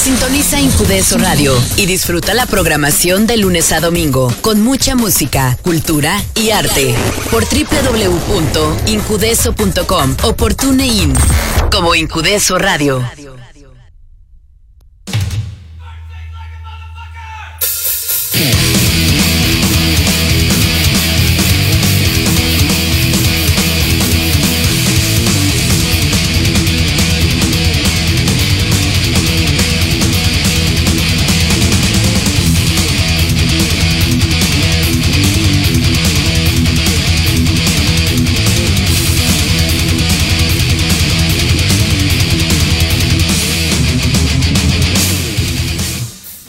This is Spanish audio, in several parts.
Sintoniza Incudeso Radio y disfruta la programación de lunes a domingo con mucha música, cultura y arte por www.incudeso.com o por TuneIn como Incudeso Radio.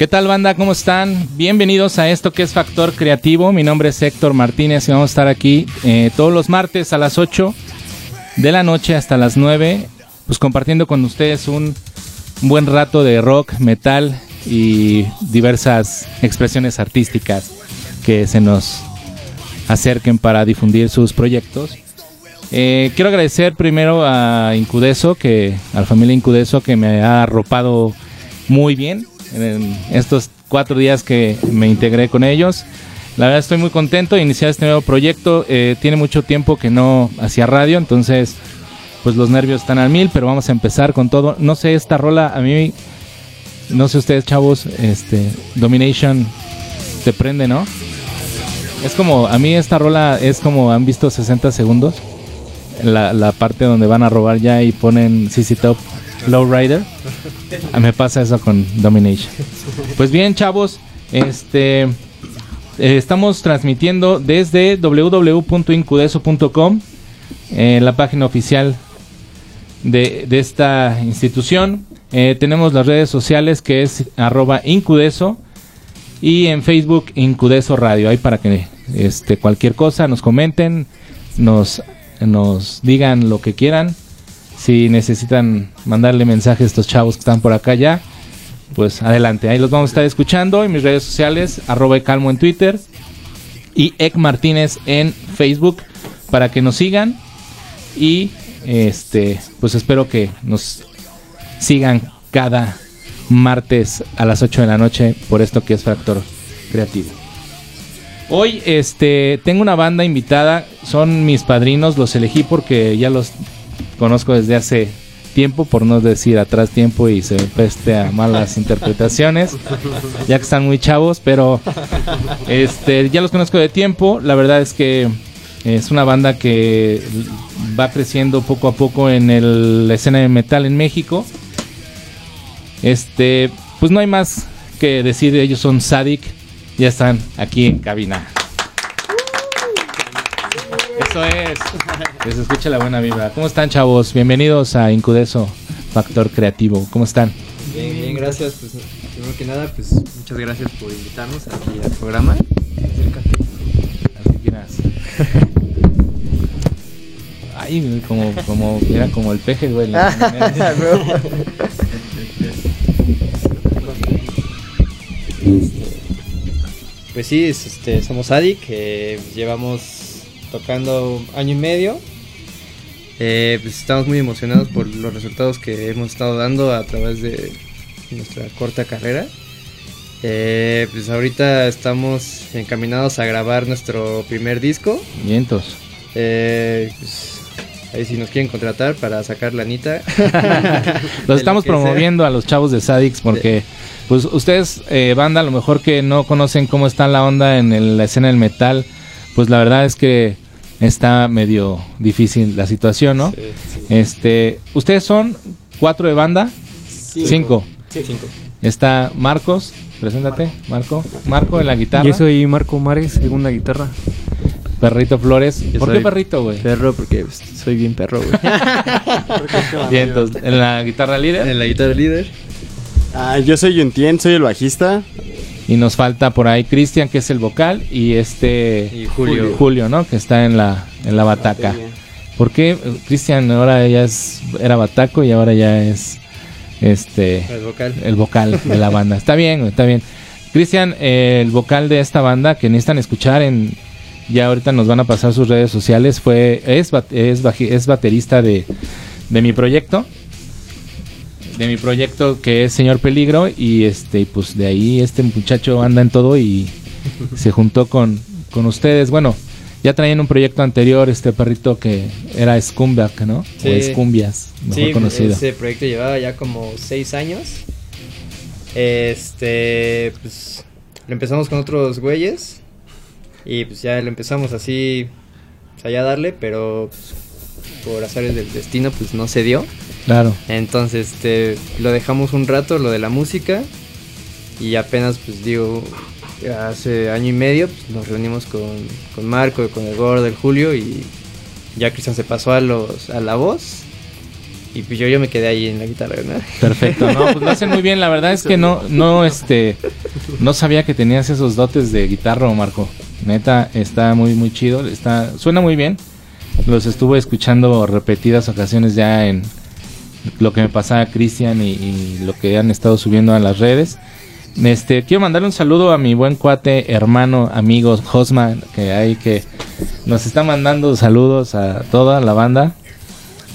¿Qué tal banda? ¿Cómo están? Bienvenidos a esto que es Factor Creativo. Mi nombre es Héctor Martínez y vamos a estar aquí eh, todos los martes a las 8 de la noche hasta las 9, pues compartiendo con ustedes un buen rato de rock, metal y diversas expresiones artísticas que se nos acerquen para difundir sus proyectos. Eh, quiero agradecer primero a Incudeso, que, a la familia Incudeso que me ha arropado muy bien en estos cuatro días que me integré con ellos. La verdad estoy muy contento de iniciar este nuevo proyecto. Eh, tiene mucho tiempo que no hacía radio, entonces pues los nervios están al mil, pero vamos a empezar con todo. No sé, esta rola a mí, no sé ustedes chavos, este, Domination te prende, ¿no? Es como, a mí esta rola es como, ¿han visto 60 segundos? La, la parte donde van a robar ya y ponen CC Top Lowrider. A me pasa eso con Domination. Pues bien, chavos, este eh, estamos transmitiendo desde www.incudeso.com, eh, la página oficial de, de esta institución. Eh, tenemos las redes sociales que es arroba incudeso y en Facebook Incudeso Radio. Ahí para que este, cualquier cosa nos comenten, nos, nos digan lo que quieran. Si necesitan mandarle mensajes a estos chavos que están por acá ya, pues adelante. Ahí los vamos a estar escuchando en mis redes sociales, arroba calmo en Twitter y Ek Martínez en Facebook para que nos sigan y este pues espero que nos sigan cada martes a las 8 de la noche por esto que es Factor Creativo. Hoy este tengo una banda invitada, son mis padrinos, los elegí porque ya los conozco desde hace tiempo, por no decir atrás tiempo y se preste a malas interpretaciones, ya que están muy chavos, pero este ya los conozco de tiempo, la verdad es que es una banda que va creciendo poco a poco en el, la escena de metal en México. Este, pues no hay más que decir, ellos son Sadik, ya están aquí en cabina. Eso es. Que se escucha la buena vibra. ¿Cómo están, chavos? Bienvenidos a Incudeso Factor Creativo. ¿Cómo están? Bien, bien, gracias. Pues primero que nada, pues muchas gracias por invitarnos aquí al programa. Acércate. Así quieras. Ay, como, como, era como el peje, güey. la- Pues sí, es, este, somos Adi, que llevamos tocando año y medio. Eh, pues estamos muy emocionados por los resultados que hemos estado dando a través de nuestra corta carrera. Eh, pues ahorita estamos encaminados a grabar nuestro primer disco. Vientos. Eh, pues, ahí si nos quieren contratar para sacar la anita. Los estamos promoviendo a los chavos de Sadix porque, pues, ustedes, eh, banda, a lo mejor que no conocen cómo está la onda en el- la escena del metal, pues la verdad es que está medio difícil la situación, ¿no? Este, ustedes son cuatro de banda, cinco. Cinco. Está Marcos, preséntate, Marco. Marco en la guitarra. Yo soy Marco Mares, segunda guitarra. Perrito Flores. Yo ¿Por qué perrito, güey? Perro, porque pues, soy bien perro, güey. Bien, entonces, en la guitarra líder. en la guitarra líder. Ah, yo soy Yuntien, soy el bajista. Y nos falta por ahí Cristian, que es el vocal, y este Y Julio. Julio, ¿no? Que está en la, en la bataca. ¿Por qué eh, Cristian ahora ya es, era bataco y ahora ya es este El vocal. el vocal de la banda? Está bien, está bien. Cristian, eh, el vocal de esta banda que necesitan escuchar en ya ahorita nos van a pasar sus redes sociales fue es es, es baterista de, de mi proyecto de mi proyecto que es Señor Peligro y este pues de ahí este muchacho anda en todo y se juntó con, con ustedes. Bueno, ya traían un proyecto anterior este perrito que era Scumback, ¿no? Sí. O Scumbias, mejor Sí, conocido. ese proyecto llevaba ya como seis años. Este, pues lo empezamos con otros güeyes y pues ya lo empezamos así, pues, allá a darle, pero pues, por azares del destino pues no se dio. Claro. Entonces, este, lo dejamos un rato, lo de la música, y apenas, pues digo, hace año y medio pues, nos reunimos con, con Marco, con el Gordo, el Julio, y ya Cristian se pasó a, los, a la voz, y pues yo, yo me quedé ahí en la guitarra, ¿no? Perfecto, no, pues lo hacen muy bien. La verdad es que no, no, este, no sabía que tenías esos dotes de guitarra, Marco. Neta, está muy, muy chido. Está, suena muy bien. Los estuve escuchando repetidas ocasiones ya en lo que me pasaba Cristian y, lo que han estado subiendo a las redes. Este, quiero mandarle un saludo a mi buen cuate, hermano, amigo Josma, que hay que nos está mandando saludos a toda la banda.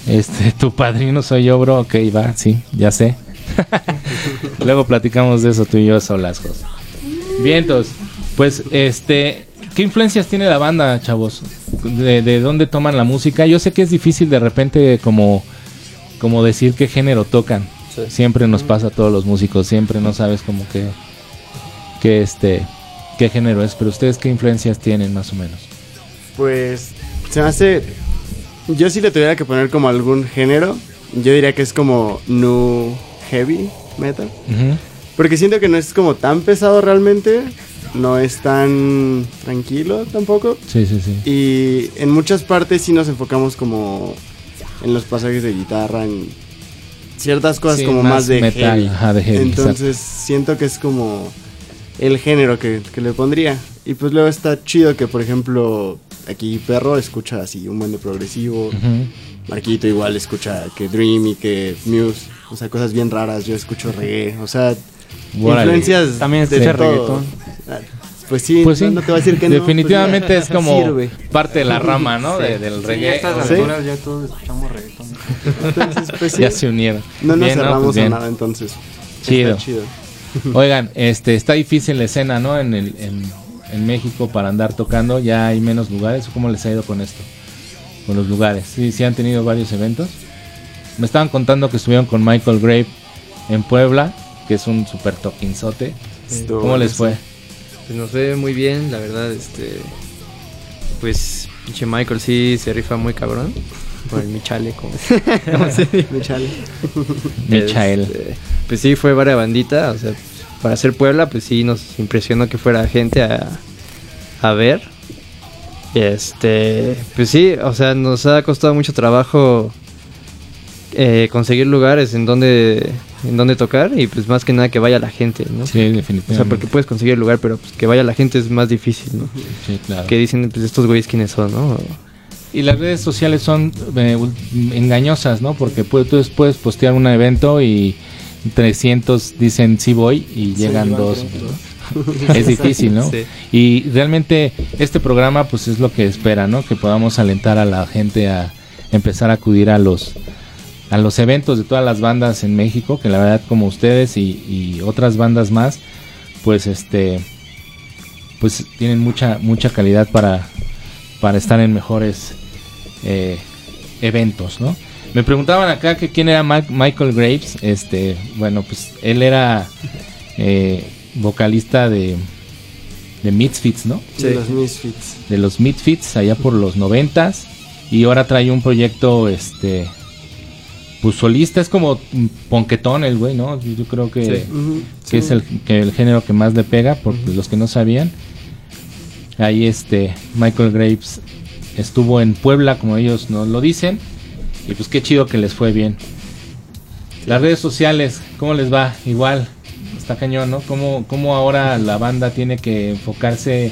Este, tu padrino soy yo, bro. Ok, va, sí, ya sé. Luego platicamos de eso tú y yo solas, Jos. Vientos. Pues, este, ¿qué influencias tiene la banda, chavos? ¿De, de dónde toman la música? Yo sé que es difícil de repente como, como decir qué género tocan. Siempre nos pasa a todos los músicos, siempre no sabes como que, que este, qué género es. Pero ustedes qué influencias tienen más o menos. Pues se me hace. Yo si le tuviera que poner como algún género, yo diría que es como nu heavy metal. Porque siento que no es como tan pesado realmente. No es tan tranquilo tampoco. Sí, sí, sí. Y en muchas partes sí nos enfocamos como en los pasajes de guitarra, en ciertas cosas Sí, como más más, de metal, heavy. ajá, de heavy, Entonces siento que es como el género que, que le pondría. Y pues luego está chido que, por ejemplo, aquí Perro escucha así un buen de progresivo. Marquito igual escucha que Dream y que Muse. O sea, cosas bien raras. Yo escucho reggae. O sea, influencias También de escucha todo. reggaetón. Ah, Pues sí, Pues sí, no, no te voy a decir que no, definitivamente pues es como sirve. parte de la rama, ¿no? De- del Sí, reggae. estas ¿Sí? alturas ya todos escuchamos reggaetón. Entonces, pues sí. Ya se unieron. No nos Bien, cerramos Pues a nada, entonces. Chido. Está chido. Oigan, este, está difícil la escena, ¿no? En, el, en, en México para andar tocando. Ya hay menos lugares. ¿Cómo les ha ido con esto? Con los lugares. Sí, sí han tenido varios eventos. Me estaban contando que estuvieron con Michael Grave en Puebla, que es un super toquinzote. ¿Cómo les fue? Pues nos fue muy bien, la verdad, este... Pues pinche Michael sí se rifa muy cabrón. Por el Michale, como, como se dice. Me chale. Michael. Este, pues sí, fue varias bandita. O sea, para hacer Puebla, pues sí nos impresionó que fuera gente a, a ver. Y Este, pues sí, o sea, nos ha costado mucho trabajo eh, conseguir lugares en donde, en donde tocar y pues más que nada que vaya la gente, ¿no? Sí, O definitivamente. sea, porque puedes conseguir el lugar, pero pues que vaya la gente es más difícil, ¿no? Sí, claro. Que dicen, pues estos güeyes quiénes son, ¿no? Y las redes sociales son eh, engañosas, ¿no? Porque puedes, tú puedes postear un evento y 300 dicen sí voy y llegan dos. 300. ¿no? Es difícil, ¿no? Sí. Y realmente este programa pues es lo que espera, ¿no? Que podamos alentar a la gente a empezar a acudir a los a los eventos de todas las bandas en México, que la verdad como ustedes y, y otras bandas más, pues este pues tienen mucha mucha calidad para para estar en mejores eh, eventos, ¿no? Me preguntaban acá que quién era Michael Graves, este, bueno, pues él era eh, vocalista de de Misfits, ¿no? De los Misfits. de los Misfits allá por los noventas y ahora trae un proyecto este pues solista es como ponquetón el güey no yo, creo que, Sí. Que sí. es el que el género que más le pega por los que no sabían. Ahí este Michael Graves estuvo en Puebla como ellos nos lo dicen y pues qué chido que les fue bien. Las redes sociales cómo les va igual está cañón no cómo cómo ahora la banda tiene que enfocarse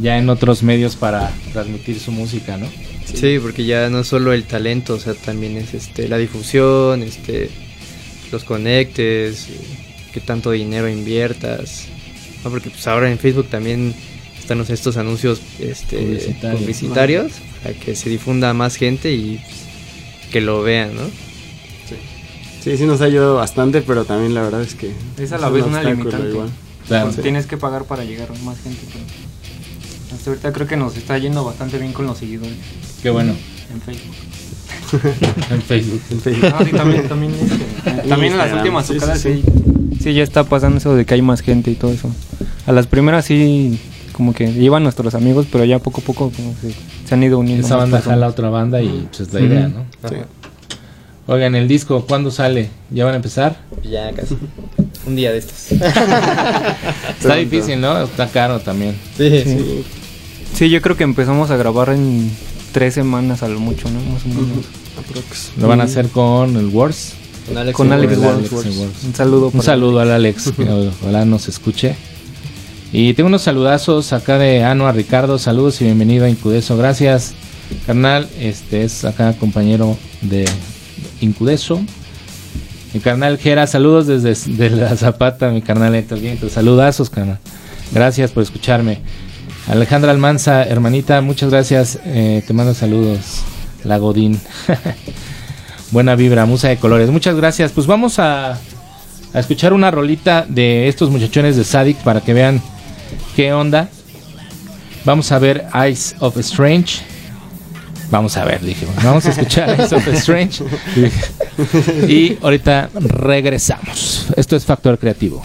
ya en otros medios para transmitir su música no Sí, porque ya no es solo el talento, o sea, también es este la difusión, este los conectes, qué tanto dinero inviertas. No, porque pues ahora en Facebook también están los- estos anuncios este Publicitarios. publicitarios para que se difunda a más gente y pues, que lo vean, ¿no? Sí, sí nos ha ayudado bastante, pero también la verdad es que... Es a la un vez una obstáculo limitante. igual. Claro. Pues Tienes que pagar para llegar a más gente. pero hasta ahorita creo que nos está yendo bastante bien con los seguidores Qué bueno. en Facebook. En Facebook. En Facebook. No, sí, también, también, este, también en las últimas sí, sí, tocadas sí. sí, sí, ya está pasando eso de que hay más gente y todo eso. A las primeras sí, como que iban nuestros amigos, pero ya poco a poco como que se han ido uniendo. Esa banda jala a otra banda y pues es la idea, ¿no? Sí. Oigan, el disco, ¿cuándo sale? ¿Ya van a empezar? Ya casi. Un día de estos. Está Pronto. difícil, ¿no? Está caro también. Sí, Sí. Sí. Yo creo que empezamos a grabar en tres semanas a lo mucho, ¿no? Más o menos. Lo van a hacer con el Wars. Con Alex. Con Alex Ward. Alex Wars. y Wars. Un saludo. Un saludo al Alex, que ojalá nos escuche. Y tengo unos saludazos acá de Ano a Ricardo. Saludos y bienvenido a Incudeso. Gracias, carnal. Este es acá compañero de Incudeso. Mi carnal Jera, saludos desde de la Zapata, mi carnal Héctor. Saludazos, carnal. Gracias por escucharme. Alejandra Almanza, hermanita, muchas gracias. Eh, te mando saludos. La Godín. Buena vibra, musa de colores. Muchas gracias. Pues vamos a, a escuchar una rolita de estos muchachones de Sadik para que vean qué onda. Vamos a ver Eyes of Strange. Vamos a ver, dije. Vamos a escuchar Eyes of Strange. Y ahorita regresamos. Esto es Factor Creativo.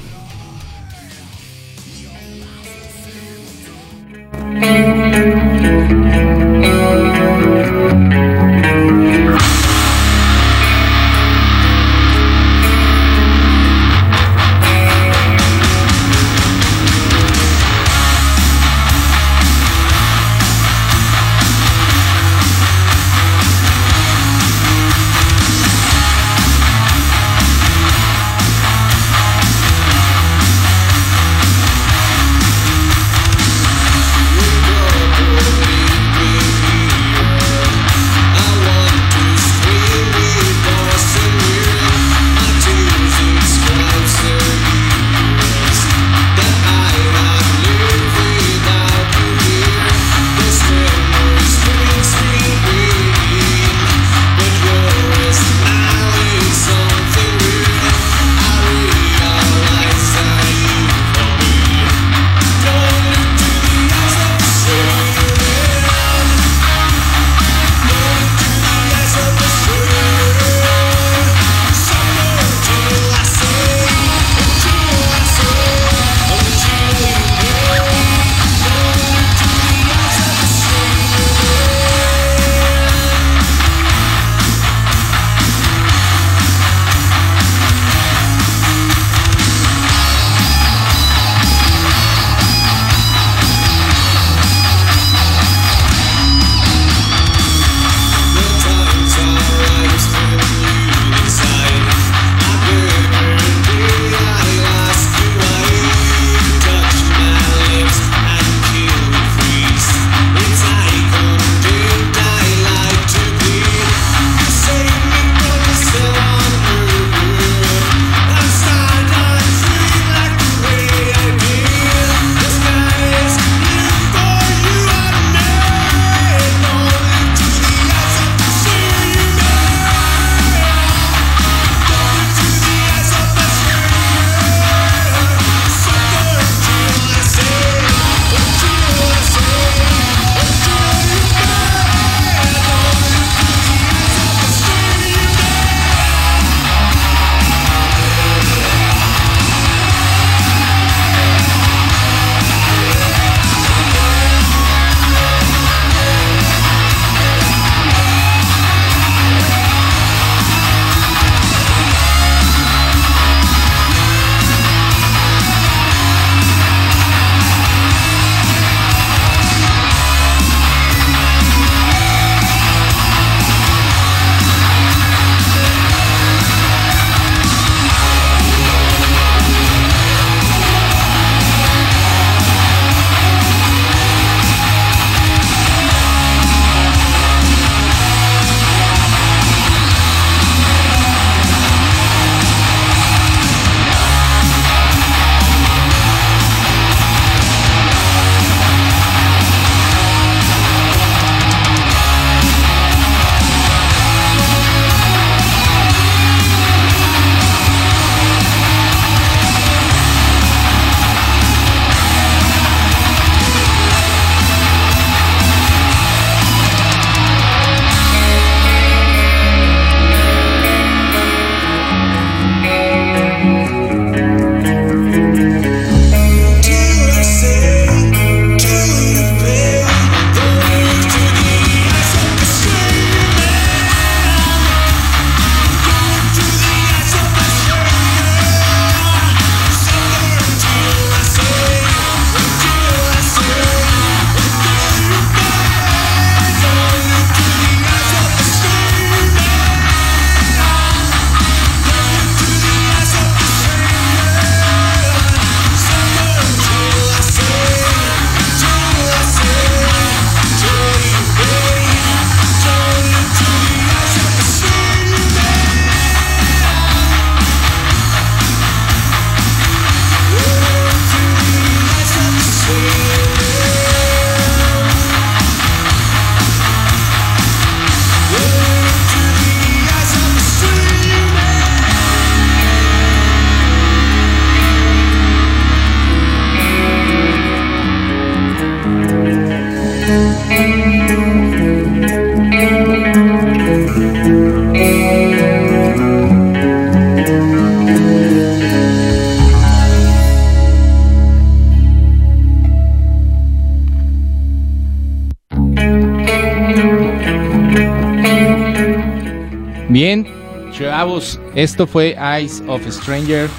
Esto fue Eyes of a Stranger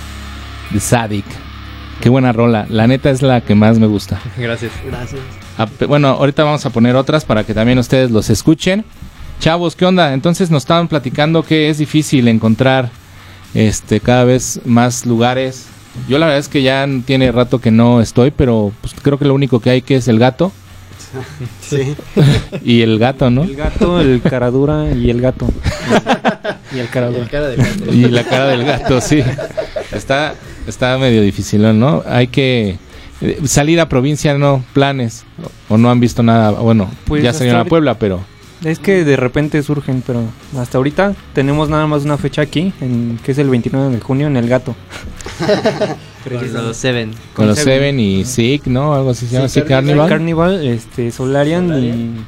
de Sadik. Qué buena rola. La neta es la que más me gusta. Gracias. Gracias. Ah, pe- Bueno, ahorita vamos a poner otras para que también ustedes los escuchen. Chavos, ¿qué onda? Entonces nos estaban platicando que es difícil encontrar este cada vez más lugares. Yo la verdad es que ya tiene rato que no estoy, pero pues, creo que lo único que hay que es el gato Sí. y el gato, ¿no? El gato, el caradura y el gato. y el caradura. cara gato. Y la cara del gato, sí. Está, está medio difícil, ¿no? Hay que eh, salir a provincia, no planes. O no han visto nada. Bueno, Pues ya salieron a Puebla, pero Es que de repente surgen, pero hasta ahorita tenemos nada más una fecha aquí, en, que es el 29 de junio en el gato. Con los Seven. con los Seven. Seven y Sick, ¿no? Algo así se llama, Sí, Sick Carnival. Carnival. Carnival, este, Solarian, Solarian.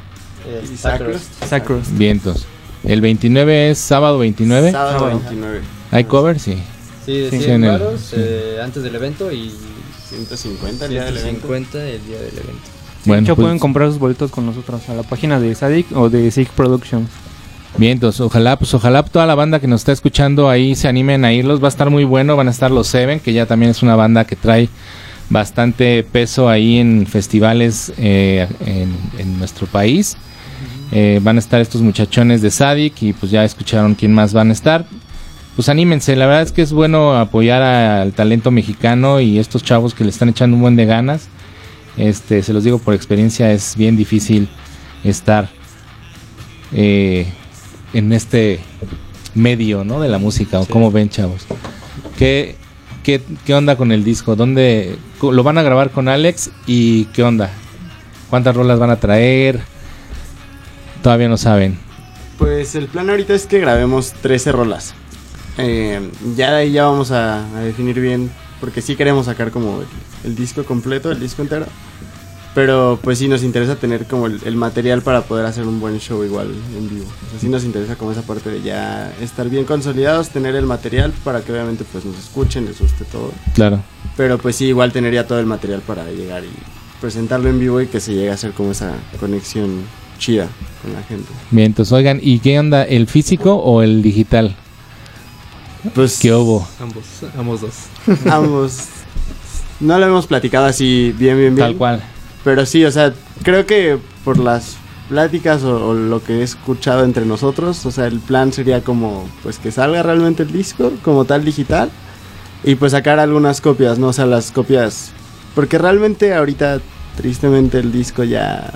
Y Sacros. y Sacros. Vientos. El 29 es sábado 29. Sábado Sábado. 29. ¿Hay cover? Sí. Sí, de Sí, 100 en el- varos, sí. eh, antes del evento y 150 el día del evento. 150 el día del evento. Bueno, de hecho, pues, pueden comprar sus boletos con nosotros a la página de Sadik o de Sig Productions. Vientos. Ojalá, pues ojalá toda la banda que nos está escuchando ahí se animen a irlos. Va a estar muy bueno. Van a estar los Seven, que ya también es una banda que trae bastante peso ahí en festivales eh, en, en nuestro país. Eh, van a estar estos muchachones de Sadik y pues ya escucharon quién más van a estar. Pues anímense, la verdad es que es bueno apoyar a- al talento mexicano y estos chavos que le están echando un buen de ganas. Este, se los digo por experiencia, es bien difícil estar eh, en este medio, ¿no? De la música, o Sí. cómo ven, chavos. ¿Qué, qué, qué onda con el disco? ¿Dónde lo van a grabar con Alex? ¿Y qué onda? ¿Cuántas rolas van a traer? Todavía no saben. Pues el plan ahorita es que grabemos 13 rolas. Eh, ya de ahí ya vamos a, a definir bien, porque sí queremos sacar como el, el disco completo, el disco entero. Pero pues sí nos interesa tener como el, el material para poder hacer un buen show igual en vivo. O sea, sí nos interesa como esa parte de ya estar bien consolidados, tener el material para que obviamente pues nos escuchen, les guste todo. Claro. Pero pues sí, igual tener ya todo el material para llegar y presentarlo en vivo y que se llegue a hacer como esa conexión chida con la gente. Bien, entonces, oigan, ¿y qué onda? ¿El físico o el digital? Pues ¿Qué hubo? Ambos, ambos dos. ambos. No lo hemos platicado así bien, bien, bien. Tal cual. Pero sí, o sea, creo que por las pláticas o, lo que he escuchado entre nosotros, o sea, el plan sería como, pues que salga realmente el disco como tal digital y pues sacar algunas copias, ¿no? O sea, las copias, porque realmente ahorita, tristemente, el disco ya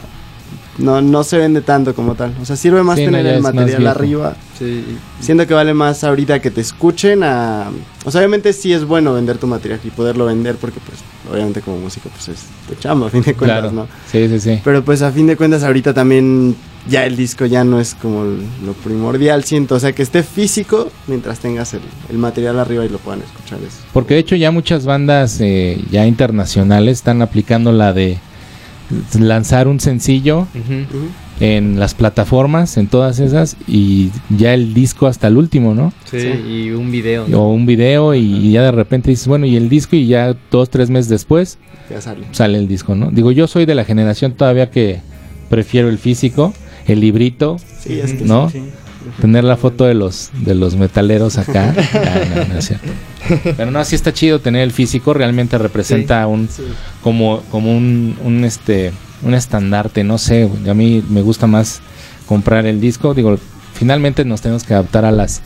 no, no se vende tanto como tal. O sea, sirve más Sí, tener el material arriba. Sí. Siento que vale más ahorita que te escuchen a... O sea, obviamente sí es bueno vender tu material y poderlo vender porque pues obviamente como músico pues es tu chamba a fin de cuentas, Claro. ¿no? Sí, sí, sí. Pero pues a fin de cuentas ahorita también ya el disco ya no es como lo primordial, siento. O sea, que esté físico mientras tengas el, el material arriba y lo puedan escuchar. Eso. Porque de hecho ya muchas bandas eh, ya internacionales están aplicando la de lanzar un sencillo en las plataformas, en todas esas, y ya el disco hasta el último, ¿no? Sí, Sí. y un video. ¿no? O un video y ya de repente dices, bueno, y el disco y ya dos, tres meses después Ya sale. sale el disco, ¿no? Digo, yo soy de la generación todavía que prefiero el físico, el librito, Sí, es que ¿no? sí. tener la foto de los de los metaleros acá. Ah, no, no es cierto. Pero no, sí está chido tener el físico, realmente representa un Sí. como como un, un este un estandarte, no sé, a mí me gusta más comprar el disco, digo, finalmente nos tenemos que adaptar a las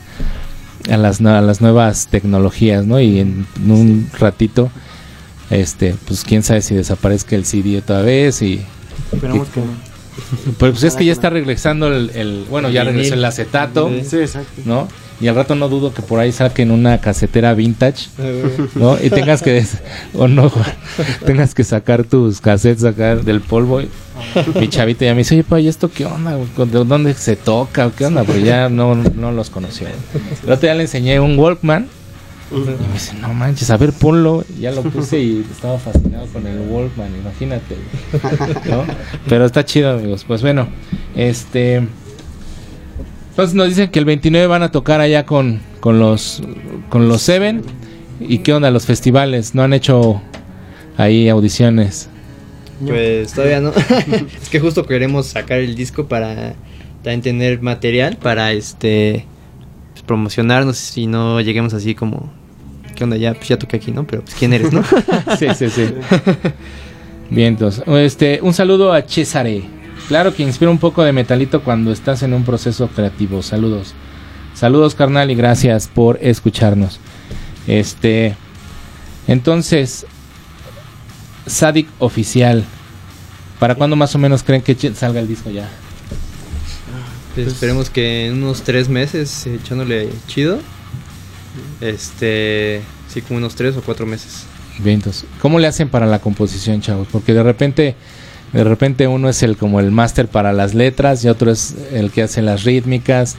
a las, a las nuevas tecnologías, ¿no? Y en un ratito este, pues quién sabe si desaparezca el CD otra vez y Esperemos que no. pues, pues es que ya está regresando el, el- bueno, ya regresó el acetato. Sí, exacto. ¿no? Y al rato no dudo que por ahí saquen una casetera vintage, ¿no? Y tengas que, des- o no, Juan, tengas que sacar tus cassettes acá del polvo. Mi chavita ya me dice, oye, pa, ¿y esto qué onda? ¿De dónde se toca? ¿Qué onda? Porque ya no, no los conocía. El otro día le enseñé un Walkman y me dice, no manches, a ver, ponlo. Ya lo puse y estaba fascinado con el Walkman, imagínate. ¿no? Pero está chido, amigos. Pues bueno, este... Entonces nos dicen que el 29 van a tocar allá con, con los con los Seven. ¿Y qué onda los festivales? ¿No han hecho ahí audiciones? Pues todavía no. es que justo queremos sacar el disco para también tener material para este pues, promocionarnos si no lleguemos así como, ¿qué onda? Ya, pues ya toqué aquí, ¿no? Pero pues, ¿quién eres, no? Sí, sí, sí. Bien, entonces, este, un saludo a Cesare. Claro que inspira un poco de metalito cuando estás en un proceso creativo. Saludos. Saludos, carnal, y gracias por escucharnos. Este, entonces, Sadik Oficial. ¿Para cuándo más o menos creen que salga el disco ya? Pues esperemos que en unos tres meses, echándole chido. Este, sí, como unos tres o cuatro meses. Bien, entonces, ¿cómo le hacen para la composición, chavos? Porque de repente, de repente uno es el como el máster para las letras y otro es el que hace las rítmicas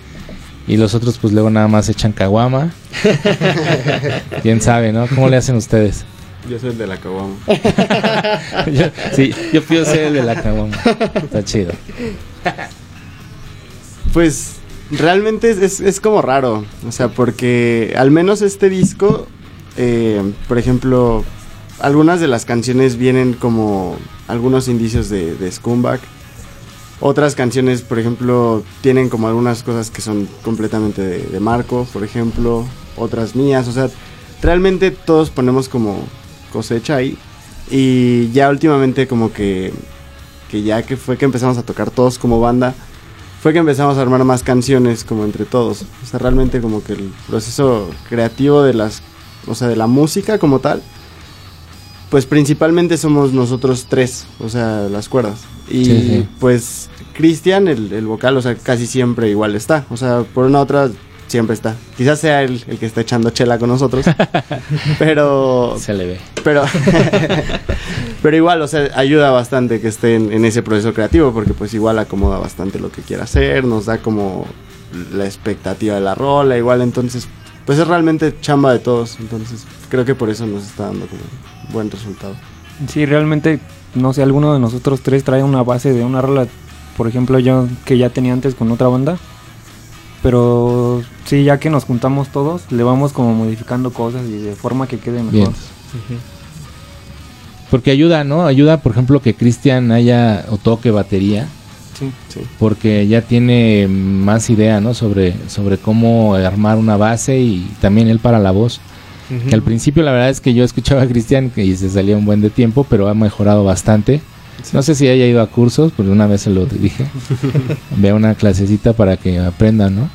y los otros pues luego nada más echan caguama. Quién sabe, ¿no? ¿Cómo le hacen ustedes? Yo soy el de la caguama. Yo- sí, yo pido ser el de la caguama. Está chido. Pues realmente es, es- es como raro, o sea, porque al menos este disco, eh, por ejemplo, algunas de las canciones vienen como algunos indicios de, Scumbag. Otras canciones, por ejemplo, tienen como algunas cosas que son completamente de, de Marco, por ejemplo, otras mías, o sea, realmente todos ponemos como cosecha ahí. Y ya últimamente como que, que ya que fue que empezamos a tocar todos como banda, fue que empezamos a armar más canciones como entre todos. O sea, realmente como que el proceso creativo de las, o sea, de la música como tal, pues principalmente somos nosotros tres, o sea, las cuerdas. Y Sí, sí. pues Cristian, el, el vocal, o sea, casi siempre igual está. O sea, por una u otra siempre está. Quizás sea él el que está echando chela con nosotros. pero Se le ve. pero, pero igual, o sea, ayuda bastante que esté en, en ese proceso creativo, porque pues igual acomoda bastante lo que quiera hacer, nos da como la expectativa de la rola, igual, entonces, pues es realmente chamba de todos, entonces creo que por eso nos está dando como buen resultado. Sí, realmente, no sé, alguno de nosotros tres trae una base de una rola, por ejemplo, yo que ya tenía antes con otra banda. Pero sí, ya que nos juntamos todos, le vamos como modificando cosas y de forma que quede mejor. Bien. Porque ayuda, ¿no? Ayuda, por ejemplo, que Cristian haya o toque batería. Sí. Sí. porque ya tiene más idea, ¿no? Sobre, sobre cómo armar una base y también él para la voz. Que al principio la verdad es que yo escuchaba a Cristian que y se salía un buen de tiempo, pero ha mejorado bastante. No sé si haya ido a cursos, porque una vez se lo dije. Ve una clasecita para que aprendan, ¿no?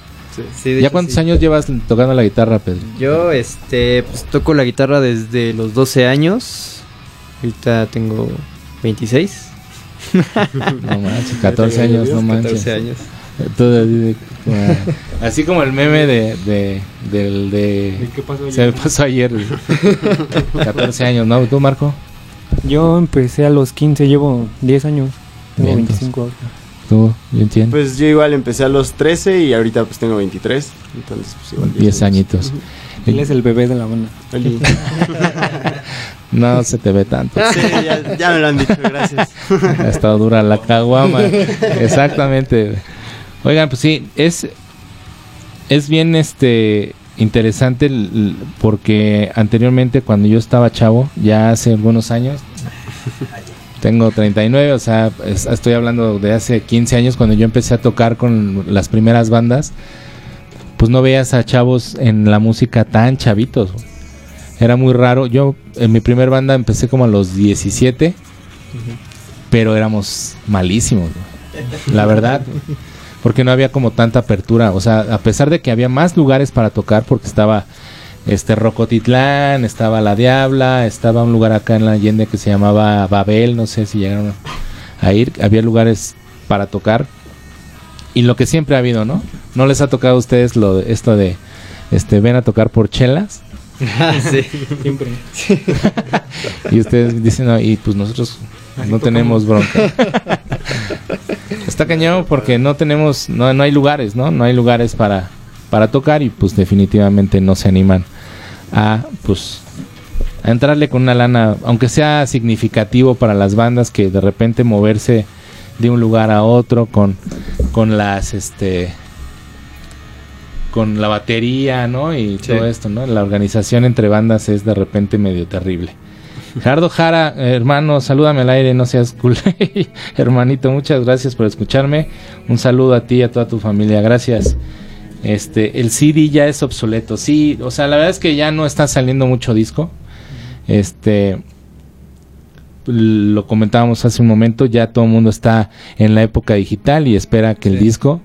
Sí, ¿Ya hecho, cuántos años llevas tocando la guitarra, Pedro? Yo, este, pues toco la guitarra desde los 12 años. Ahorita tengo 26. No manches, 14 años, no manches. 14 años. Todo así, de- como- así como el meme de, de, del de... ¿Qué pasó Se me pasó ayer. 14 años, ¿no? ¿Tú, Marco? Yo empecé a los 15, llevo 10 años. Tengo Bien, 25 ahora. ¿Tú? ¿Yo entiendo? Pues yo igual empecé a los 13 y ahorita pues tengo 23, entonces pues igual 10 añitos. Él es el bebé de la banda. No se te ve tanto. Sí, ya, ya me lo han dicho, gracias. Ha estado dura la caguama. Exactamente. Oigan, pues sí, es es bien este interesante porque anteriormente cuando yo estaba chavo, ya hace algunos años, tengo 39, o sea, es- estoy hablando de hace 15 años cuando yo empecé a tocar con las primeras bandas, pues no veías a chavos en la música tan chavitos. Era muy raro. Yo en mi primer banda empecé como a los 17 pero éramos malísimos, la verdad, porque no había como tanta apertura, o sea, a pesar de que había más lugares para tocar, porque estaba este Rocotitlán, estaba La Diabla, estaba un lugar acá en la Allende que se llamaba Babel, no sé si llegaron a ir, había lugares para tocar, y lo que siempre ha habido, ¿no? ¿No les ha tocado a ustedes lo de- esto de, este, ven a tocar por chelas? sí. Siempre. Y ustedes dicen, no, y pues nosotros no tenemos bronca. Está cañón porque no tenemos, no, no hay lugares, ¿no? No hay lugares para, para tocar y pues definitivamente no se animan a, pues, a entrarle con una lana, aunque sea significativo para las bandas que de repente moverse de un lugar a otro con, con las, este, con la batería, ¿no? Y Sí. todo esto, ¿no? La organización entre bandas es de repente medio terrible. Gerardo Jara, hermano, salúdame al aire, no seas cool. Hermanito, muchas gracias por escucharme. Un saludo a ti y a toda tu familia, gracias. Este, el CD ya es obsoleto. Sí, o sea, la verdad es que ya no está saliendo mucho disco. Este, lo comentábamos hace un momento, ya todo el mundo está en la época digital y espera que el disco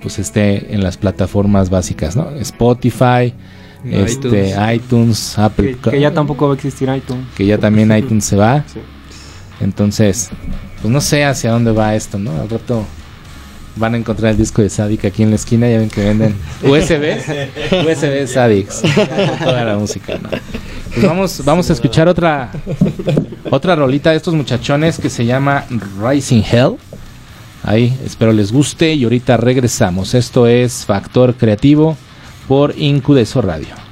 pues esté en las plataformas básicas, ¿no? Spotify, este, iTunes. iTunes, Apple, Que, que ya tampoco va a existir iTunes. que ya también iTunes se va. Sí. Entonces, pues no sé hacia dónde va esto, ¿no? Al rato van a encontrar el disco de Sadik aquí en la esquina, ya ven que venden USBs, USB Sadics, con toda la música, ¿no? Pues vamos, vamos a escuchar otra otra rolita de estos muchachones que se llama Rising Hell. Ahí, espero les guste y ahorita regresamos. Esto es Factor Creativo por Incudeso Radio.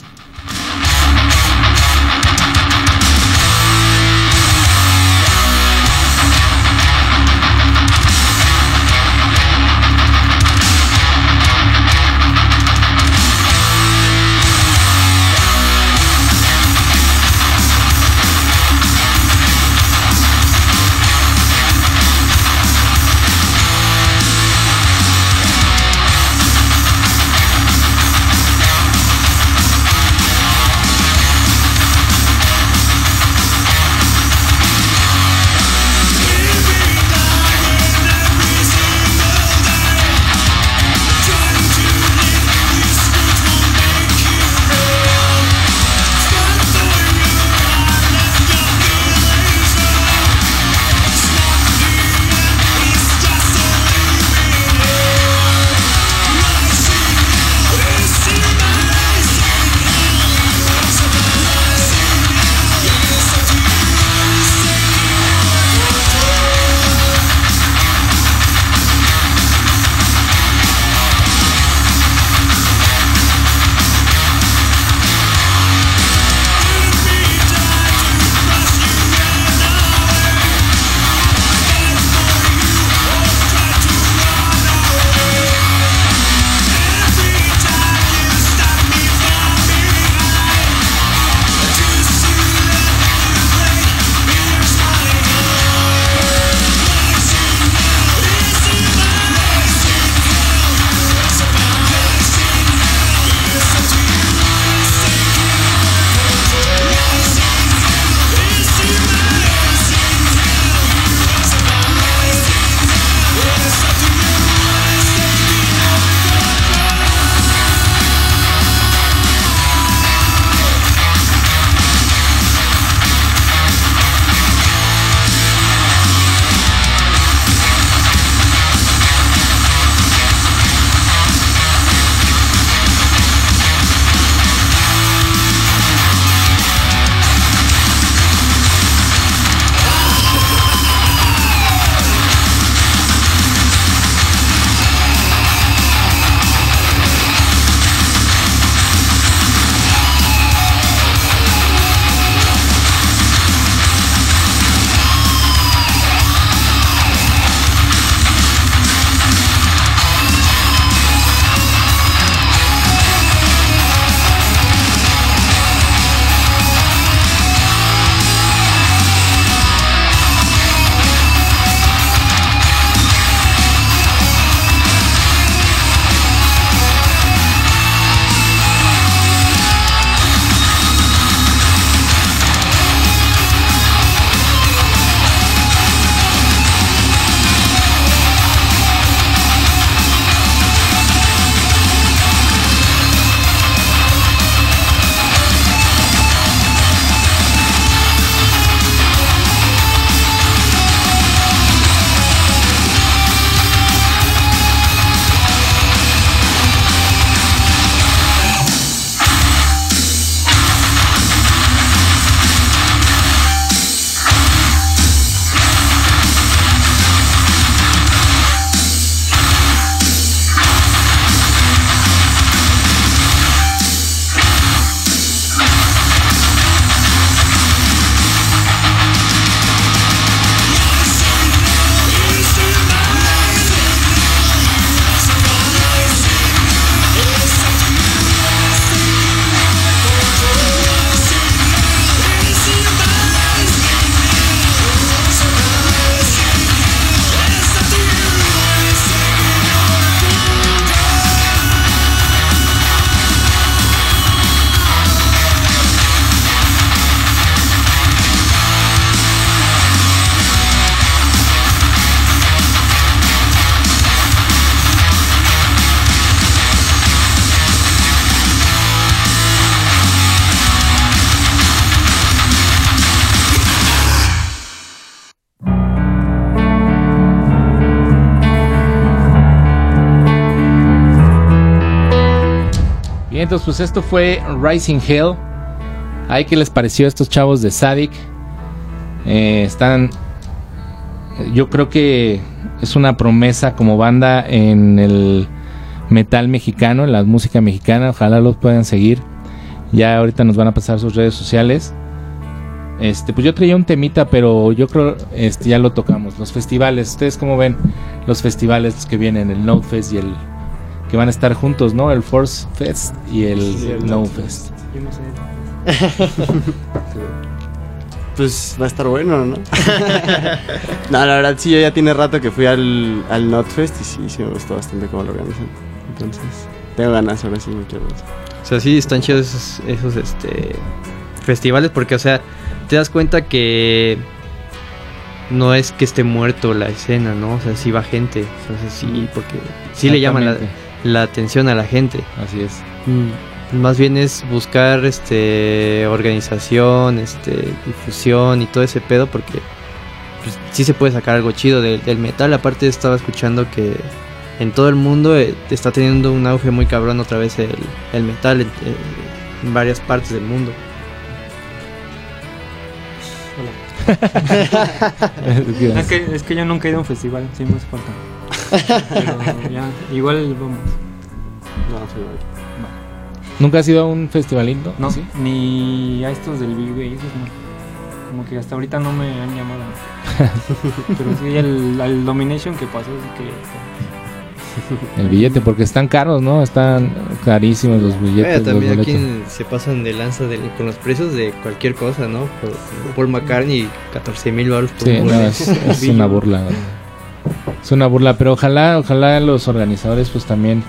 Pues esto fue Rising Hell. Ay, ¿qué les pareció a estos chavos de Sadik? Eh, están. Yo creo que es una promesa como banda en el metal mexicano, en la música mexicana. Ojalá los puedan seguir. Ya ahorita nos van a pasar sus redes sociales. Este, pues yo traía un temita, pero yo creo este ya lo tocamos. Los festivales, ustedes cómo ven los festivales que vienen, el No Fest y el que van a estar juntos, ¿no? El Force Fest y el, Sí, el No Fest. Yo no sé. Pues va a estar bueno, ¿no? no, la verdad sí, yo ya tiene rato que fui al, al Notfest y sí, sí me gustó bastante cómo lo organizan. Entonces, tengo ganas, ahora sí me quiero eso. O sea, sí, están chidos esos, esos este, festivales porque, o sea, te das cuenta que no es que esté muerto la escena, ¿no? O sea, sí va gente. O sea, sí, porque sí le llaman la. La atención a la gente. Así es. Más bien es buscar este organización, este difusión y todo ese pedo porque pues, sí se puede sacar algo chido del, del metal. Aparte estaba escuchando que en todo el mundo eh, está teniendo un auge muy cabrón otra vez el, el metal en, en varias partes del mundo. Es que, es que yo nunca he ido a un festival, sí me hace falta. Pero ya, igual vamos. No, sí, voy. ¿Nunca has ido a un festivalito? No, ¿Sí? ni a estos del Big Bang, esos no. Como que hasta ahorita no me han llamado. Pero sí, el, el Domination que pasó, sí que. El billete, porque están caros, ¿no? Están carísimos los billetes. También los aquí se pasan de lanza del- con los precios de cualquier cosa, ¿no? Por, Paul McCartney, 14 mil baros por Sí, no, es, es una burla. güey. Es una burla, pero ojalá, ojalá los organizadores pues también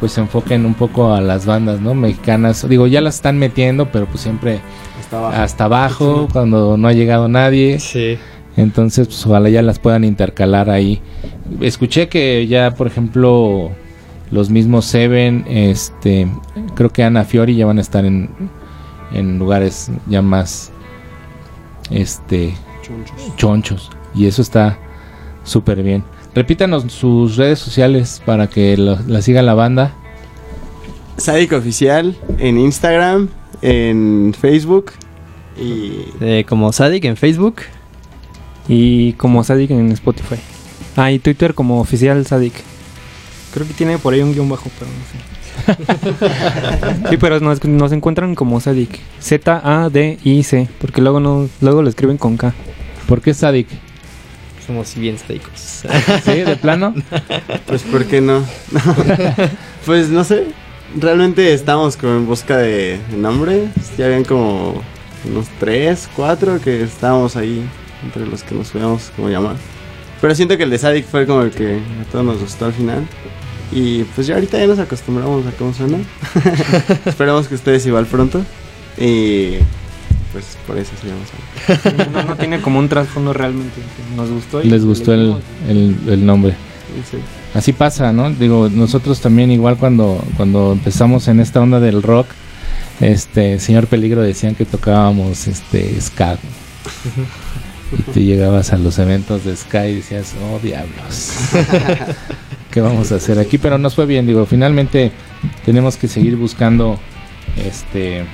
pues se enfoquen un poco a las bandas, ¿no? Mexicanas. Digo, ya las están metiendo, pero pues siempre Hasta abajo. hasta abajo, cuando no ha llegado nadie. Sí. Entonces, pues ojalá ya las puedan intercalar ahí. Escuché que ya, por ejemplo, los mismos Seven, este, creo que Ana Fiori ya van a estar en, en lugares ya más, este, chonchos. Y eso está súper bien. Repítanos sus redes sociales para que lo- la siga la banda. Sadik Oficial en Instagram, en Facebook y Eh, como Sadik en Facebook. Y como Sadik en Spotify. Ah, y Twitter como oficial Sadik. Creo que tiene por ahí un guion bajo, pero no sé. sí, pero nos, nos encuentran como Sadik. Z-A-D-I-C. Porque luego no, luego lo escriben con K. ¿Por qué Sadik? Somos bien sadicos. ¿Sí? ¿De plano? pues ¿por qué no? pues no sé. Realmente estamos como en busca de nombre. Ya habían como unos tres, cuatro que estábamos ahí entre los que nos podíamos como llamar. Pero siento que el de Sadik fue como el que a todos nos gustó al final. Y pues ya ahorita ya nos acostumbramos a cómo suena. Esperamos que ustedes igual pronto. Y pues por eso se llama. No, no tiene como un trasfondo realmente. Nos gustó. y Les gustó el, el, el nombre. Sí. Así pasa, ¿no? Digo, nosotros también igual cuando, cuando empezamos en esta onda del rock, este, Señor Peligro decían que tocábamos este ska. Y tú llegabas a los eventos de ska y decías, oh diablos, ¿qué vamos a hacer aquí? Pero nos fue bien, digo, finalmente tenemos que seguir buscando este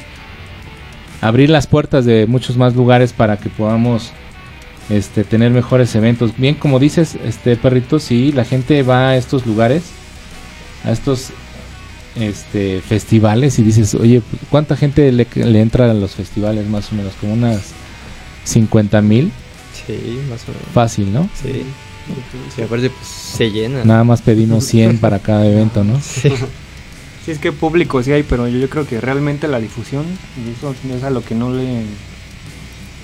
abrir las puertas de muchos más lugares para que podamos este tener mejores eventos. Bien, como dices, este perrito, sí, la gente va a estos lugares, a estos este festivales y dices, oye, ¿cuánta gente le, le entra a los festivales más o menos? Como unas 50 mil, Sí, más o menos. fácil, ¿no? Sí. Sí, aparte pues se llena. Nada más pedimos 100 para cada evento, ¿no? Sí. Sí, es que público sí hay, pero yo, yo creo que realmente la difusión, y eso es a lo que no le.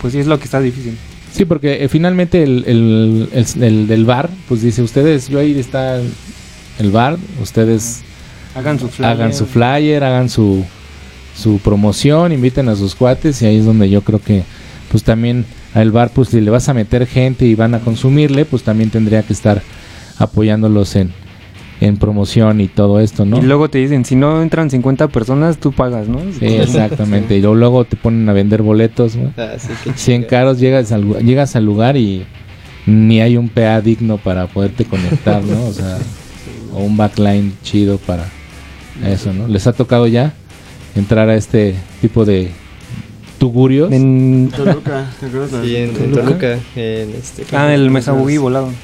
Pues sí es lo que está difícil. Sí, porque eh, finalmente el, el, el- el del bar, pues dice, ustedes, yo ahí está el, el bar, ustedes Hagan su flyer. hagan su flyer, hagan su, su promoción, inviten a sus cuates y ahí es donde yo creo que pues también al bar pues si le vas a meter gente y van a consumirle, pues también tendría que estar apoyándolos en, en promoción y todo esto, ¿no? Y luego te dicen, si no entran 50 personas, tú pagas, ¿no? Sí, exactamente. Y luego, luego te ponen a vender boletos, ¿no? Así que 100 chinga. caros, llegas al, llegas al lugar y ni hay un PA digno para poderte conectar, ¿no? O sea, o un backline chido para eso, ¿no? ¿Les ha tocado ya? entrar a este tipo de tugurios. En... Toluca, ¿te acuerdas? Sí, en, en ¿Toluca? Toluca. En este, Ah, el Mesabugui volado.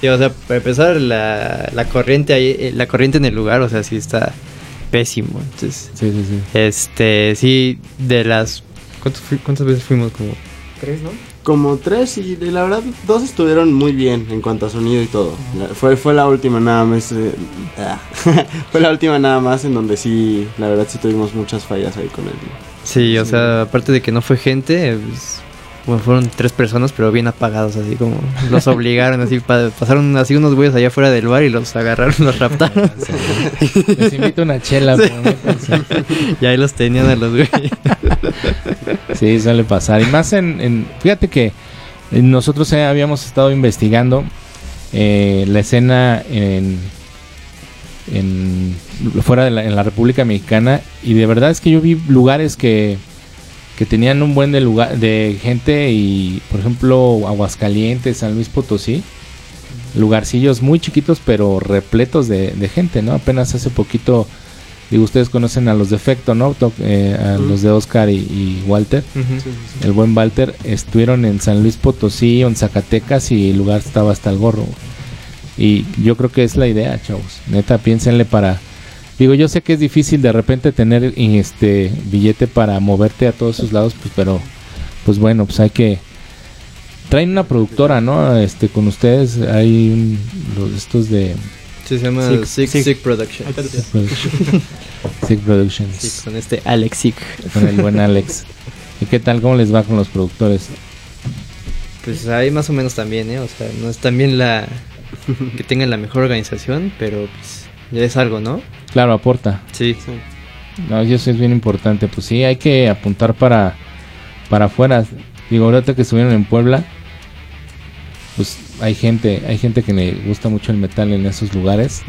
Sí, o sea, para empezar, la, la corriente ahí, eh, la corriente en el lugar, o sea, sí está pésimo. Entonces, Sí, sí, sí. este, sí, de las. ¿cuántos fui- ¿Cuántas veces fuimos? Como. ¿Tres, no? Como tres y de la verdad dos estuvieron muy bien en cuanto a sonido y todo. La- fue, fue la última nada más. eh, ah, fue la última nada más en donde sí, la verdad sí tuvimos muchas fallas ahí con él. Sí, o Sí. sea, aparte de que no fue gente, pues, bueno, fueron tres personas, pero bien apagados, así como los obligaron, así pa- pasaron así unos güeyes allá afuera del bar y los agarraron, los raptaron. Les invito una chela. pero métanse. y ahí los tenían a los güeyes. Sí, suele pasar. Y más en, en- fíjate que nosotros eh, habíamos estado investigando eh, la escena en, en fuera de la, en la República Mexicana y de verdad es que yo vi lugares que que tenían un buen de lugar de gente y por ejemplo Aguascalientes, San Luis Potosí, lugarcillos muy chiquitos pero repletos de, de gente, ¿no? Apenas hace poquito digo ustedes conocen a los de Efecto, ¿no? Eh, a los de Oscar y, y Walter el buen Walter, estuvieron en San Luis Potosí o en Zacatecas y el lugar estaba hasta el gorro. Y yo creo que es la idea, chavos. Neta, piénsenle para... Digo, yo sé que es difícil de repente tener este billete para moverte a todos esos lados, pues pero pues bueno, pues hay que traen una productora, ¿no? Este con ustedes hay un- los estos de Sí, se llama Sick, Sick, Sick. Sick Productions. Production- Sick Productions con este Alex Sick. con el buen Alex. ¿Y qué tal? ¿Cómo les va con los productores? Pues ahí más o menos también, ¿eh? O sea, no es también la... que tengan la mejor organización, pero pues ya es algo, ¿no? Claro, aporta. Sí. No, y eso es bien importante. Pues sí, hay que apuntar para, para afuera. Digo, ahorita que estuvieron en Puebla, pues hay gente, hay gente que le gusta mucho el metal en esos lugares.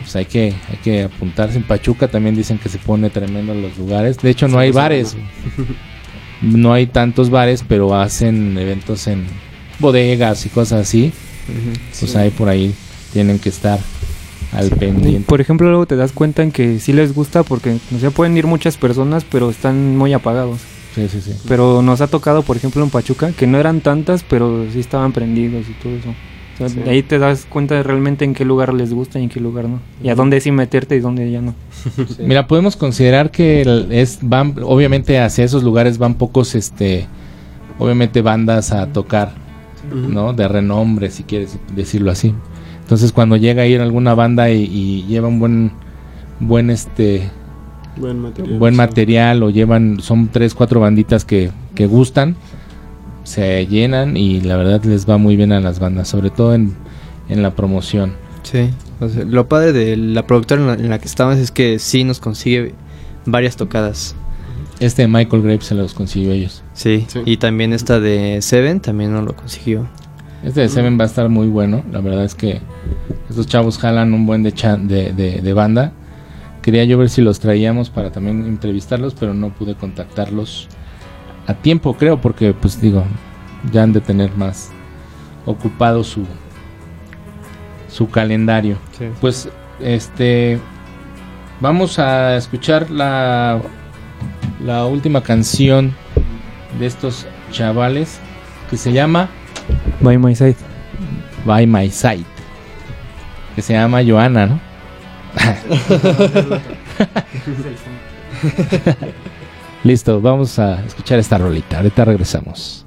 Pues hay que, hay que apuntarse. En Pachuca también dicen que se pone tremendo los lugares. De hecho, no Sí, hay bares. No hay tantos bares, pero hacen eventos en bodegas y cosas así. Pues ahí por ahí tienen que estar al pendiente. Por ejemplo, luego te das cuenta en que sí les gusta porque, o sea, pueden ir muchas personas, pero están muy apagados. Sí, sí, sí. Pero nos ha tocado, por ejemplo, en Pachuca, que no eran tantas, pero sí estaban prendidos y todo eso. O sea, Sí. de ahí te das cuenta de realmente en qué lugar les gusta y en qué lugar no. Y a dónde sí meterte y dónde ya no. Mira, podemos considerar que el- es van obviamente hacia esos lugares van pocos este obviamente bandas a tocar, ¿no? De renombre, si quieres decirlo así. Entonces, cuando llega a ir alguna banda y, y lleva un buen buen este Buen material. buen sí. material o llevan son tres cuatro banditas que, que gustan se llenan y la verdad les va muy bien a las bandas sobre todo en, en la promoción Sí. O sea, lo padre de la productora en la, en la que estábamos es que sí nos consigue varias tocadas. Este de Michael Graves se los consiguió ellos Sí. Sí. Y también esta de Seven también nos lo consiguió. este de Seven va a estar muy bueno la verdad es que estos chavos jalan un buen de, cha- de, de, de banda quería yo ver si los traíamos para también entrevistarlos pero no pude contactarlos a tiempo creo porque pues digo ya han de tener más ocupado su su calendario Sí. Pues este vamos a escuchar la la última canción de estos chavales que se llama By my side. By My Side. Que se llama Joana, ¿no? Listo, vamos a escuchar esta rolita. Ahorita regresamos.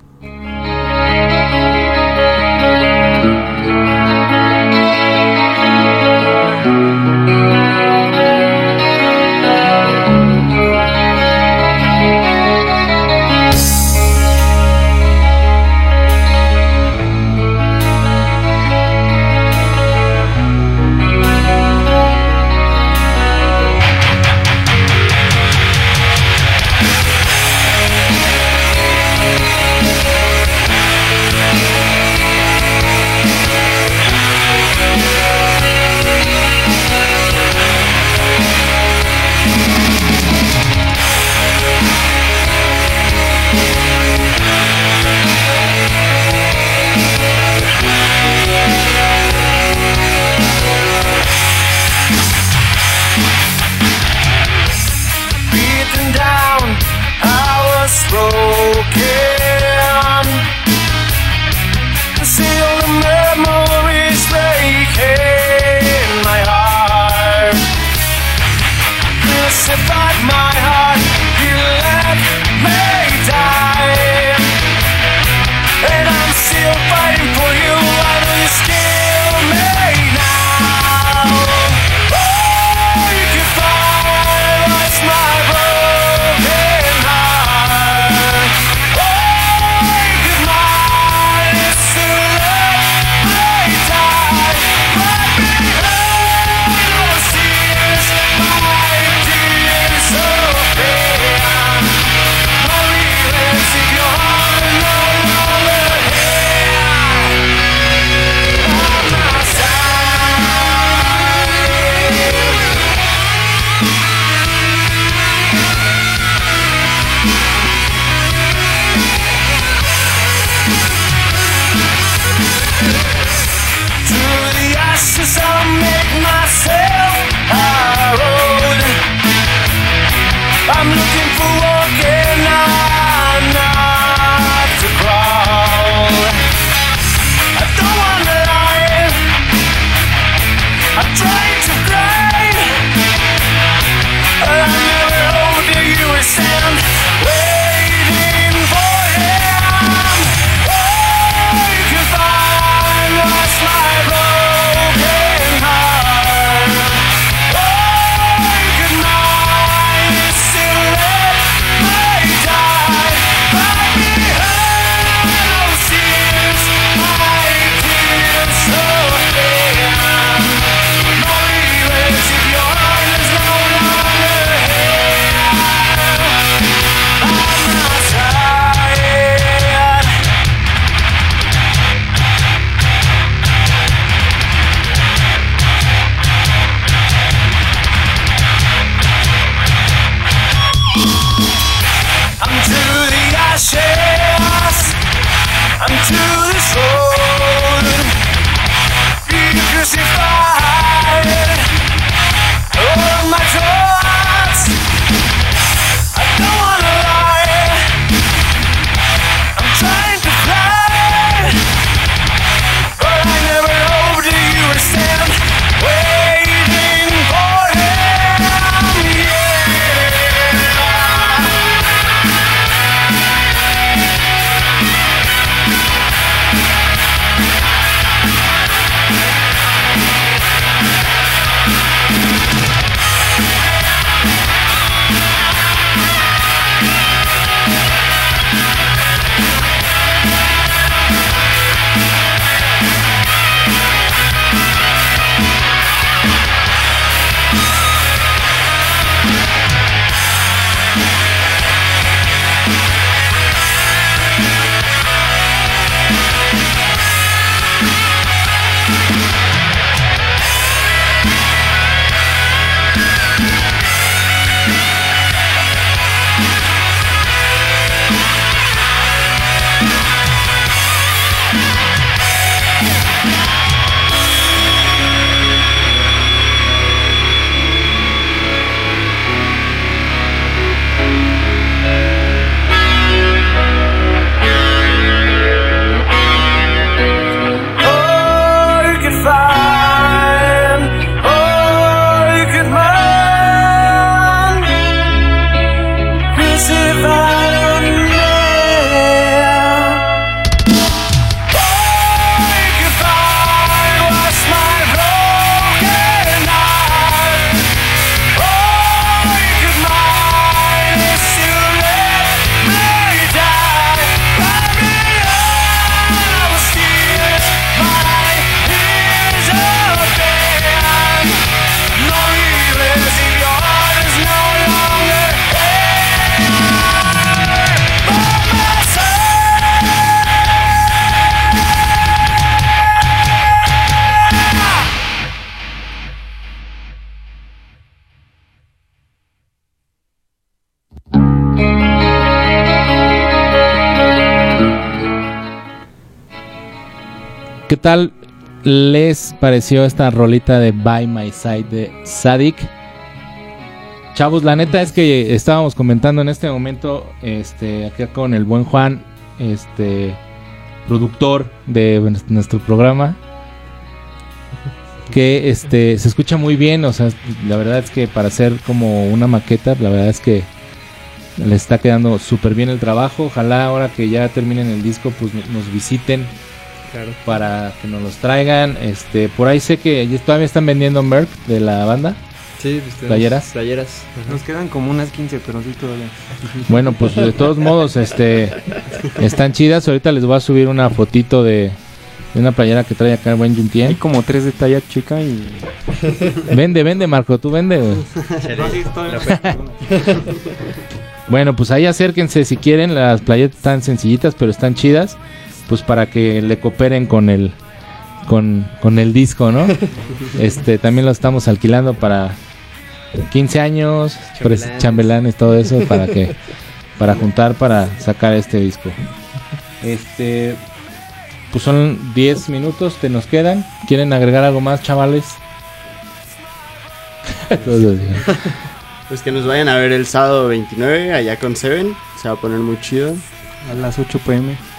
Tal les pareció esta rolita de By My Side de Sadik? Chavos, la neta es que estábamos comentando en este momento, este, acá con el buen Juan, este, productor de nuestro programa, que este, se escucha muy bien, o sea, la verdad es que para hacer como una maqueta, la verdad es que le está quedando súper bien el trabajo. Ojalá ahora que ya terminen el disco, pues nos visiten Claro. para que nos los traigan. Este, por ahí sé que todavía están vendiendo merch de la banda. Sí, pues, ¿Playeras? Playeras. ajá. Nos quedan como unas 15, pero sí todavía. Bueno, pues de todos modos, este, están chidas. Ahorita les voy a subir una fotito de, de una playera que trae acá el buen Hay Juntien. como tres de talla chica y. Vende, vende, Marco, tú vende. Bueno, pues ahí acérquense si quieren. Las playetas están sencillitas, pero están chidas. Pues para que le cooperen con el, con, con el disco, ¿no? Este, también lo estamos alquilando para 15 años, Chambelanes. chambelanes, todo eso, para que, para juntar, para sacar este disco. Este, pues son 10 minutos, te nos quedan. ¿Quieren agregar algo más, chavales? Pues que nos vayan a ver el sábado 29 allá con Seven. Se va a poner muy chido. A las 8 pm.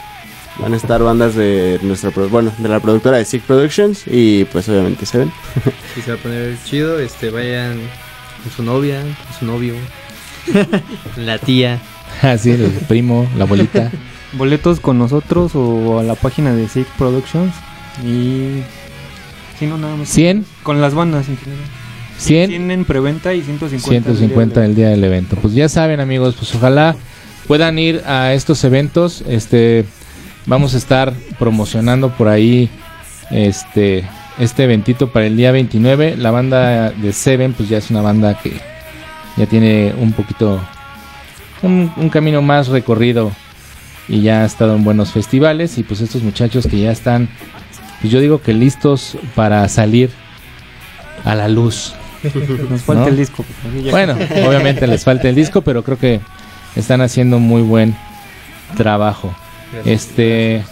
Van a estar bandas de nuestra bueno, de la productora de Sick Productions y pues obviamente Seven. Y se va a poner chido. Este, vayan con su novia, con su novio, la tía. Así, el primo, la abuelita. Boletos con nosotros o a la página de Sick Productions. Y. Sí, no, nada más. 100, Con las bandas en general. 100 100 en preventa y 150. 150 el día del evento. Pues ya saben, amigos, pues ojalá puedan ir a estos eventos. Este vamos a estar promocionando por ahí este este eventito para el día 29. La banda de Seven pues ya es una banda que ya tiene un poquito un, un camino más recorrido y ya ha estado en buenos festivales y pues estos muchachos que ya están pues yo digo que listos para salir a la luz. Nos falta ¿No? el disco. Bueno, obviamente les falta el disco, pero creo que están haciendo muy buen trabajo. Este,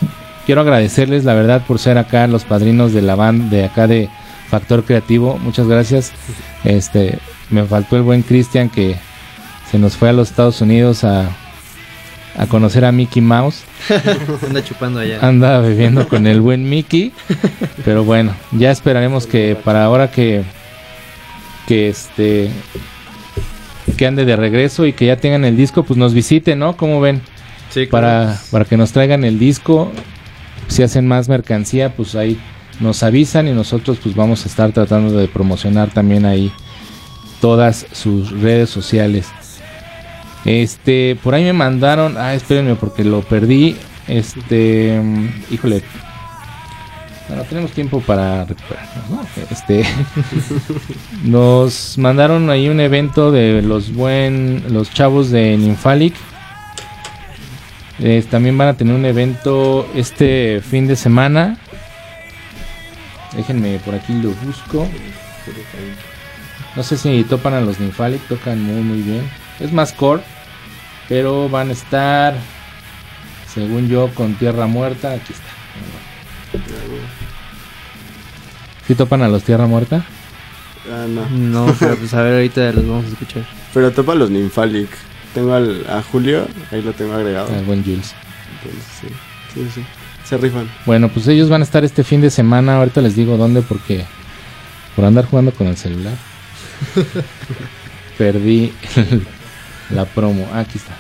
quiero agradecerles la verdad por ser acá los padrinos de la banda de acá de Factor Creativo. Muchas gracias. Este, me faltó el buen Cristian que se nos fue a los Estados Unidos a a conocer a Mickey Mouse. Anda chupando allá. Anda bebiendo con el buen Mickey. Pero bueno, ya esperaremos que para ahora que que este que ande de regreso y que ya tengan el disco, pues nos visiten, ¿no? ¿Cómo ven? Sí, Para, claro. para que nos traigan el disco. Si hacen más mercancía, pues ahí nos avisan y nosotros pues vamos a estar tratando de promocionar también ahí todas sus redes sociales. Este, por ahí me mandaron, ah, espérenme porque lo perdí. Este, mm, híjole. Bueno, tenemos tiempo para recuperarnos, ¿no? Este, nos mandaron ahí un evento de los buen, los chavos de Ninfalic. Eh, también van a tener un evento este fin de semana. Déjenme por aquí lo busco. No sé si topan a los Ninfalic, tocan muy muy bien. Es más core, pero van a estar, según yo, con Tierra Muerta. Aquí está. ¿Sí topan a los Tierra Muerta? Ah, no. No, pero pues a ver, ahorita los vamos a escuchar. Pero topa los Nymphalic. Tengo al, a Julio, ahí lo tengo agregado. Ah, buen Jules. Entonces, sí. Sí, sí. Se rifan. Bueno, pues ellos van a estar este fin de semana. Ahorita les digo dónde porque por andar jugando con el celular perdí la promo. Ah, aquí está.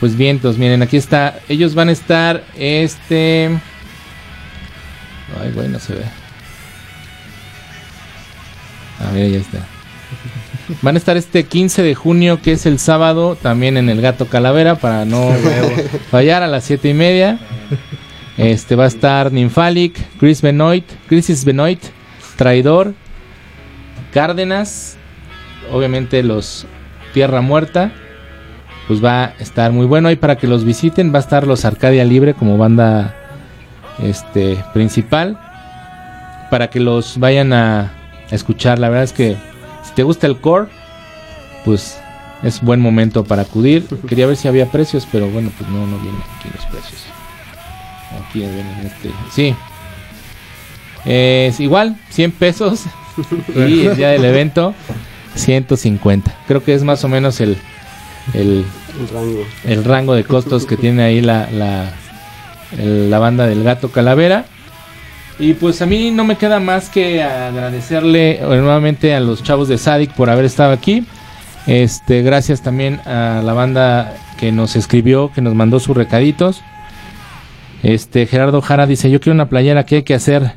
Pues bien, entonces miren, aquí está. Ellos van a estar este. Ay, güey, no se ve. A ver, ya está. Van a estar este 15 de junio, que es el sábado, también en el Gato Calavera, para no fallar a las 7 y media. Este va a estar Ninfalic, Chris Benoit, Crisis Benoit, Traidor, Cárdenas, obviamente los Tierra Muerta. Pues va a estar muy bueno y para que los visiten va a estar los Arcadia Libre como banda este principal para que los vayan a escuchar. La verdad es que si te gusta el core, pues es buen momento para acudir. Quería ver si había precios, pero bueno, pues no, no vienen aquí los precios. Aquí vienen este. Sí. Es igual, 100 pesos. y el día del evento. 150. Creo que es más o menos el, el, El rango. el rango de costos que tiene ahí la, la, el- la banda del gato calavera. Y pues a mí no me queda más que agradecerle eh, nuevamente a los chavos de Sadik por haber estado aquí. Este, gracias también a la banda que nos escribió, que nos mandó sus recaditos. Este, Gerardo Jara dice, yo quiero una playera, ¿qué hay que hacer?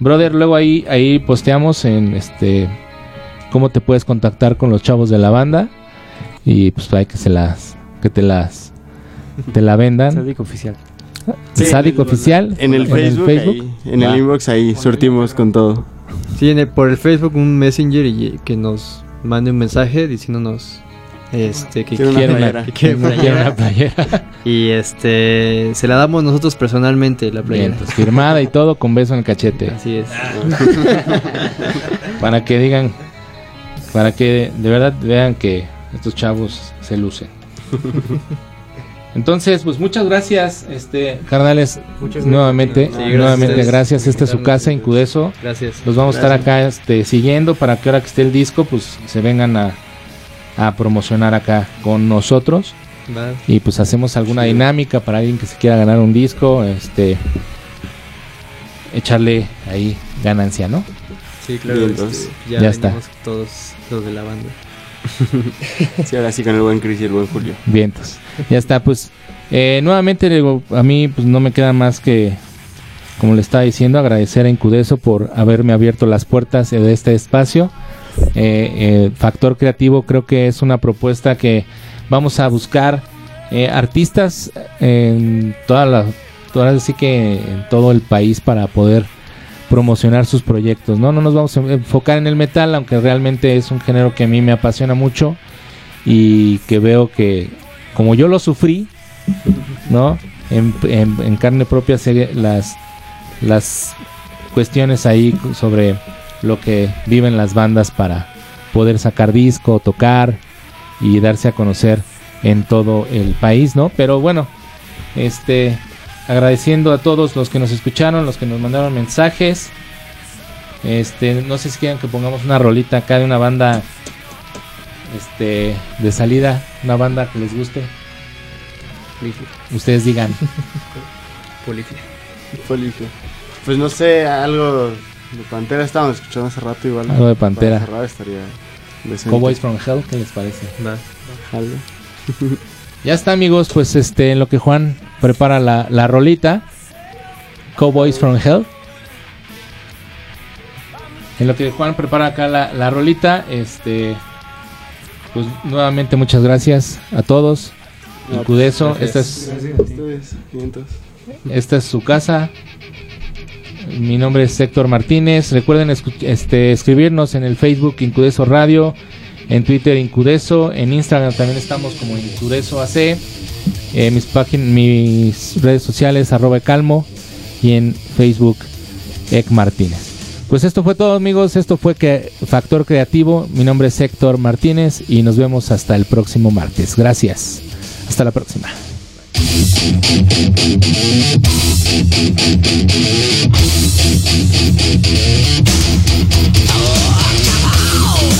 Brother, luego ahí, ahí posteamos en este cómo te puedes contactar con los chavos de la banda. Y pues hay que se las, que te las, te la vendan. Sádico oficial. Sadik oficial. En el Facebook, ahí, en el inbox ahí surtimos con todo. Sí, en el- por el Facebook un messenger y que nos mande un mensaje diciéndonos este que una que quiere Quiero playera. una playera. y este se la damos nosotros personalmente la Bien, playera. pues, firmada y todo con beso en el cachete. Así es. Para que digan, para que de verdad vean que estos chavos se lucen. Entonces, pues muchas gracias, este carnales, Muchas nuevamente, Sí, gracias nuevamente ustedes gracias. Esta es su casa, Incudeso. Gracias. Los vamos a estar acá este, siguiendo para que ahora que esté el disco, pues se vengan a, a promocionar acá con nosotros. Y pues hacemos alguna dinámica para alguien que se quiera ganar un disco, este echarle ahí ganancia, ¿no? Sí, claro. Bien, este, entonces, ya ya está. todos los de la banda. Sí, ahora sí con el buen Chris y el buen Julio. Vientos. Ya está, pues eh, nuevamente a mí pues no me queda más que como le estaba diciendo, agradecer a Incudeso por haberme abierto las puertas de este espacio. Eh, eh, Factor Creativo creo que es una propuesta que vamos a buscar eh, artistas en toda la, toda, así que en todo el país para poder promocionar sus proyectos. No, no nos vamos a enfocar en el metal, aunque realmente es un género que a mí me apasiona mucho y que veo que como yo lo sufrí, ¿no? En, carne propia sé las las cuestiones ahí sobre lo que viven las bandas para poder sacar disco, tocar y darse a conocer en todo el país, ¿no? Pero bueno, este agradeciendo a todos los que nos escucharon, los que nos mandaron mensajes. Este, no sé si quieren que pongamos una rolita acá de una banda este de salida, una banda que les guste. Ustedes digan. Polifia. Polifia. Pues no sé, algo de Pantera estábamos escuchando hace rato igual. Algo de Pantera. Para estaría. Cowboys from Hell, ¿qué les parece? Jalo. Ya está, amigos, pues este, en lo que Juan prepara la, la rolita, Cowboys from Hell. En lo que Juan prepara acá la, la rolita, este, pues nuevamente muchas gracias a todos. No, Incudeso, gracias. esta es, Gracias a ustedes, esta es su casa. Mi nombre es Héctor Martínez. Recuerden este, escribirnos en el Facebook Incudeso Radio, en Twitter Incudeso, en Instagram también estamos como Incudeso AC, eh, mis páginas, mis redes sociales arroba calmo y en Facebook Ec Martínez. Pues esto fue todo amigos, esto fue que Factor Creativo. Mi nombre es Héctor Martínez y nos vemos hasta el próximo martes. Gracias. Hasta la próxima.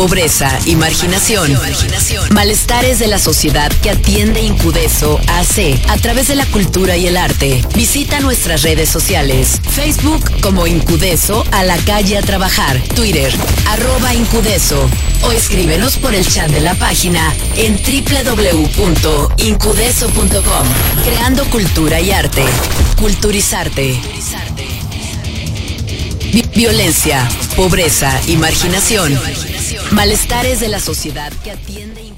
Pobreza y marginación. Malestares de la sociedad que atiende Incudeso AC a través de la cultura y el arte. Visita nuestras redes sociales. Facebook como Incudeso a la calle a trabajar. Twitter arroba Incudeso. O escríbenos por el chat de la página en www.incudeso.com. Creando cultura y arte. Culturizarte. Vi- Violencia, pobreza y marginación. Malestares de la sociedad que atiende.